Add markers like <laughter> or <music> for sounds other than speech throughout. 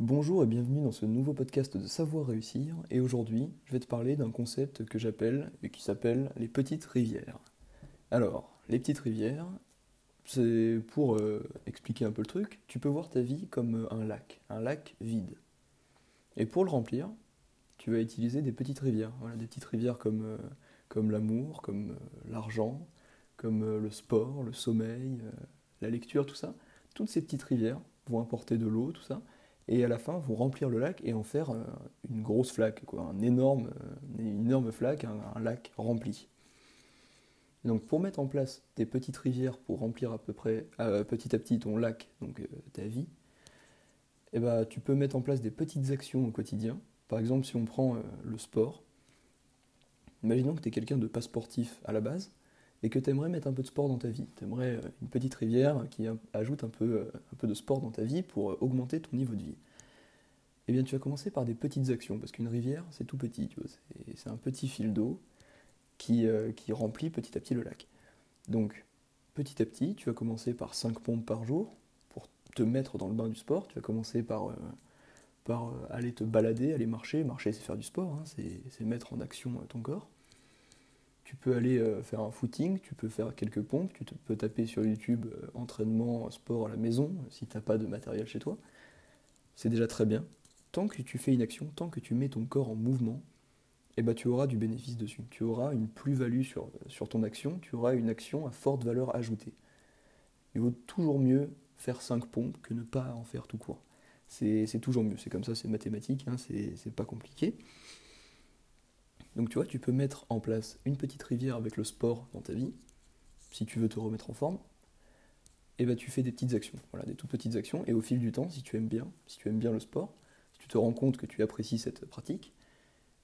Bonjour et bienvenue dans ce nouveau podcast de Savoir réussir. Et aujourd'hui, je vais te parler d'un concept que j'appelle et qui s'appelle les petites rivières. Alors, les petites rivières, c'est pour euh, expliquer un peu le truc, tu peux voir ta vie comme un lac, un lac vide. Et pour le remplir, tu vas utiliser des petites rivières. Voilà, des petites rivières comme, euh, l'amour, comme euh, l'argent, comme le sport, le sommeil, la lecture, tout ça. Toutes ces petites rivières vont apporter de l'eau, tout ça et à la fin vont remplir le lac et en faire euh, une grosse flaque, quoi, un énorme, euh, une énorme flaque, un, lac rempli. Donc pour mettre en place des petites rivières pour remplir à peu près euh, petit à petit ton lac, donc ta vie, eh ben, tu peux mettre en place des petites actions au quotidien. Par exemple, si on prend le sport, imaginons que tu es quelqu'un de pas sportif à la base, et que tu aimerais mettre un peu de sport dans ta vie. Tu aimerais euh, une petite rivière qui ajoute un peu, euh, un peu de sport dans ta vie pour euh, augmenter ton niveau de vie. Eh bien, tu vas commencer par des petites actions, parce qu'une rivière, c'est tout petit, c'est un petit fil d'eau qui, qui remplit petit à petit le lac. Donc, petit à petit, tu vas commencer par 5 pompes par jour pour te mettre dans le bain du sport. Tu vas commencer par, par aller te balader, aller marcher. Marcher, c'est faire du sport, hein, c'est mettre en action ton corps tu peux aller euh, faire un footing, tu peux faire quelques pompes, tu peux taper sur YouTube euh, entraînement, sport à la maison, si tu n'as pas de matériel chez toi. C'est déjà très bien. Tant que tu fais une action, tant que tu mets ton corps en mouvement, eh ben, tu auras du bénéfice dessus. Tu auras une plus-value sur, sur ton action, tu auras une action à forte valeur ajoutée. Il vaut toujours mieux faire 5 pompes que ne pas en faire tout court. C'est toujours mieux, c'est comme ça, c'est mathématique, hein, c'est pas compliqué. Donc tu vois, tu peux mettre en place une petite rivière avec le sport dans ta vie, si tu veux te remettre en forme, et bah tu fais des petites actions, voilà, des toutes petites actions, et au fil du temps, si tu aimes bien, si tu aimes bien le sport, si tu te rends compte que tu apprécies cette pratique,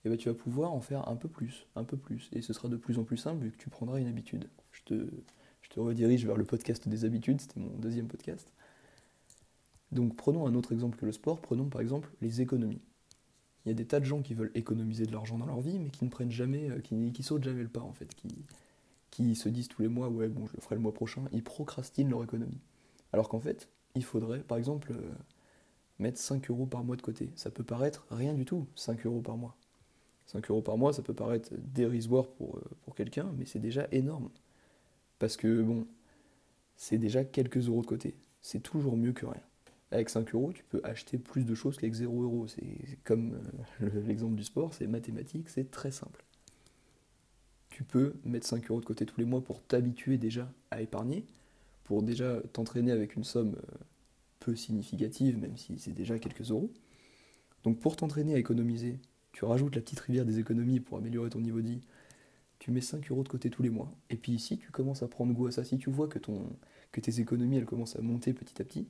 et bah tu vas pouvoir en faire un peu plus, un peu plus, et ce sera de plus en plus simple vu que tu prendras une habitude. Je te, je te redirige vers le podcast des habitudes, c'était mon deuxième podcast. Donc prenons un autre exemple que le sport, prenons par exemple les économies. Il y a des tas de gens qui veulent économiser de l'argent dans leur vie, mais qui ne prennent jamais, euh, qui, sautent jamais le pas en fait, qui, se disent tous les mois, ouais, bon, je le ferai le mois prochain, ils procrastinent leur économie. Alors qu'en fait, il faudrait, par exemple, euh, mettre 5 euros par mois de côté. Ça peut paraître rien du tout, 5 euros par mois. 5 euros par mois, ça peut paraître dérisoire euh, pour quelqu'un, mais c'est déjà énorme. Parce que, bon, c'est déjà quelques euros de côté. C'est toujours mieux que rien avec 5 euros, tu peux acheter plus de choses qu'avec 0 euros. C'est comme euh, l'exemple du sport, c'est mathématique, c'est très simple. Tu peux mettre 5 euros de côté tous les mois pour t'habituer déjà à épargner, pour déjà t'entraîner avec une somme euh, peu significative, même si c'est déjà quelques euros. Donc pour t'entraîner à économiser, tu rajoutes la petite rivière des économies pour améliorer ton niveau de vie. Tu mets 5 euros de côté tous les mois. Et puis si tu commences à prendre goût à ça, si tu vois que, ton, que tes économies elles commencent à monter petit à petit,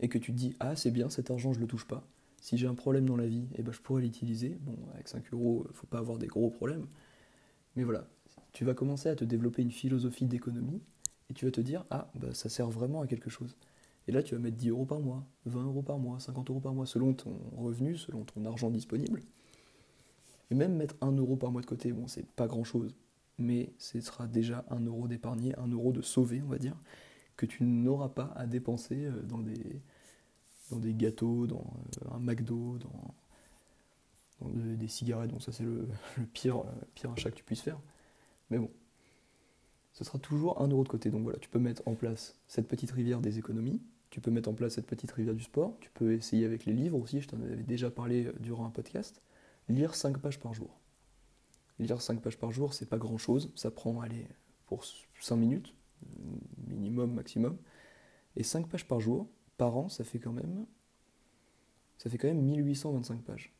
et que tu te dis ah c'est bien cet argent je le touche pas. Si j'ai un problème dans la vie eh ben, je pourrais l'utiliser bon avec 5 euros euh, faut pas avoir des gros problèmes. Mais voilà tu vas commencer à te développer une philosophie d'économie et tu vas te dire ah bah, ça sert vraiment à quelque chose et là tu vas mettre 10 euros par mois 20 euros par mois 50 euros par mois selon ton revenu selon ton argent disponible. Et même mettre 1 euro par mois de côté bon c'est pas grand chose mais ce sera déjà 1 euro d'épargné 1 euro de sauvé on va dire que tu n'auras pas à dépenser euh, dans des, dans des gâteaux, dans euh, un McDo, dans, des cigarettes. Bon, ça c'est <laughs> le, pire, euh, pire achat que tu puisses faire. Mais bon, ce sera toujours un euro de côté. Donc voilà, tu peux mettre en place cette petite rivière des économies, tu peux mettre en place cette petite rivière du sport, tu peux essayer avec les livres aussi, je t'en avais déjà parlé durant un podcast, lire 5 pages par jour. Lire 5 pages par jour, c'est pas grand chose, ça prend, allez, pour 5 minutes, minimum, maximum. Et 5 pages par jour, par an, ça fait quand même, ça fait quand même 1825 pages.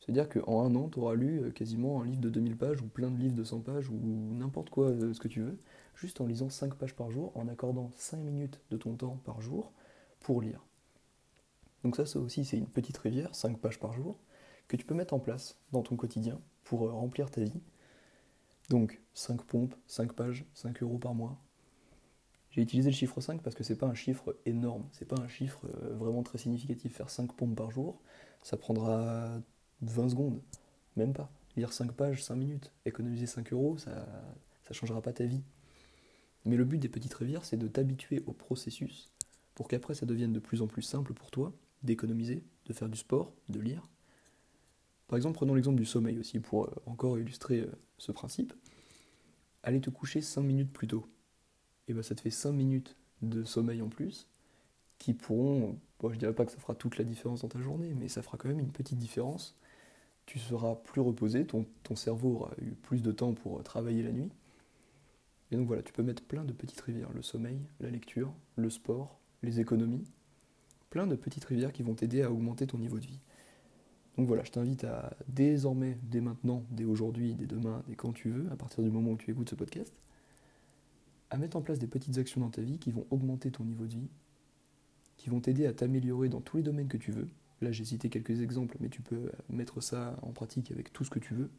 C'est-à-dire qu'en un an, tu auras lu euh, quasiment un livre de 2000 pages, ou plein de livres de 100 pages, ou n'importe quoi, euh, ce que tu veux, juste en lisant 5 pages par jour, en accordant 5 minutes de ton temps par jour pour lire. Donc ça, ça aussi, c'est une petite rivière, 5 pages par jour, que tu peux mettre en place dans ton quotidien pour euh, remplir ta vie. Donc 5 pompes, 5 pages, 5 euros par mois, j'ai utilisé le chiffre 5 parce que c'est pas un chiffre énorme, c'est pas un chiffre euh, vraiment très significatif. Faire 5 pompes par jour, ça prendra 20 secondes, même pas. Lire 5 pages, 5 minutes, économiser 5 euros, ça ne changera pas ta vie. Mais le but des petites rivières, c'est de t'habituer au processus pour qu'après ça devienne de plus en plus simple pour toi d'économiser, de faire du sport, de lire. Par exemple, prenons l'exemple du sommeil aussi pour euh, encore illustrer euh, ce principe. Aller te coucher 5 minutes plus tôt. Et bien ça te fait 5 minutes de sommeil en plus qui pourront, bon, je dirais pas que ça fera toute la différence dans ta journée, mais ça fera quand même une petite différence. Tu seras plus reposé, ton, ton cerveau aura eu plus de temps pour travailler la nuit. Et donc voilà, tu peux mettre plein de petites rivières, le sommeil, la lecture, le sport, les économies, plein de petites rivières qui vont t'aider à augmenter ton niveau de vie. Donc voilà, je t'invite à désormais, dès maintenant, dès aujourd'hui, dès demain, dès quand tu veux, à partir du moment où tu écoutes ce podcast, à mettre en place des petites actions dans ta vie qui vont augmenter ton niveau de vie, qui vont t'aider à t'améliorer dans tous les domaines que tu veux. Là, j'ai cité quelques exemples, mais tu peux mettre ça en pratique avec tout ce que tu veux.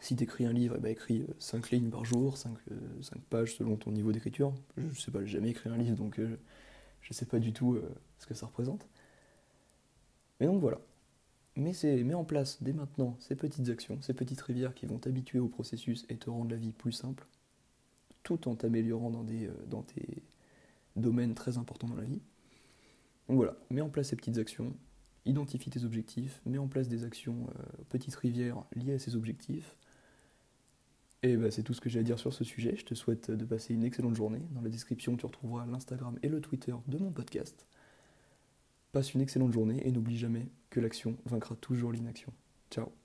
Si tu écris un livre, eh ben, écris 5 lignes par jour, 5, euh, pages selon ton niveau d'écriture. Je ne sais pas, j'ai jamais écrit un livre, donc euh, je ne sais pas du tout euh, ce que ça représente. Mais donc voilà, mets, en place dès maintenant ces petites actions, ces petites rivières qui vont t'habituer au processus et te rendre la vie plus simple, tout en t'améliorant euh, dans tes domaines très importants dans la vie. Donc voilà, mets en place ces petites actions, identifie tes objectifs, mets en place des actions, euh, petites rivières liées à ces objectifs. Et bah, c'est tout ce que j'ai à dire sur ce sujet. Je te souhaite de passer une excellente journée. Dans la description, tu retrouveras l'Instagram et le Twitter de mon podcast. Passe une excellente journée et n'oublie jamais que l'action vaincra toujours l'inaction. Ciao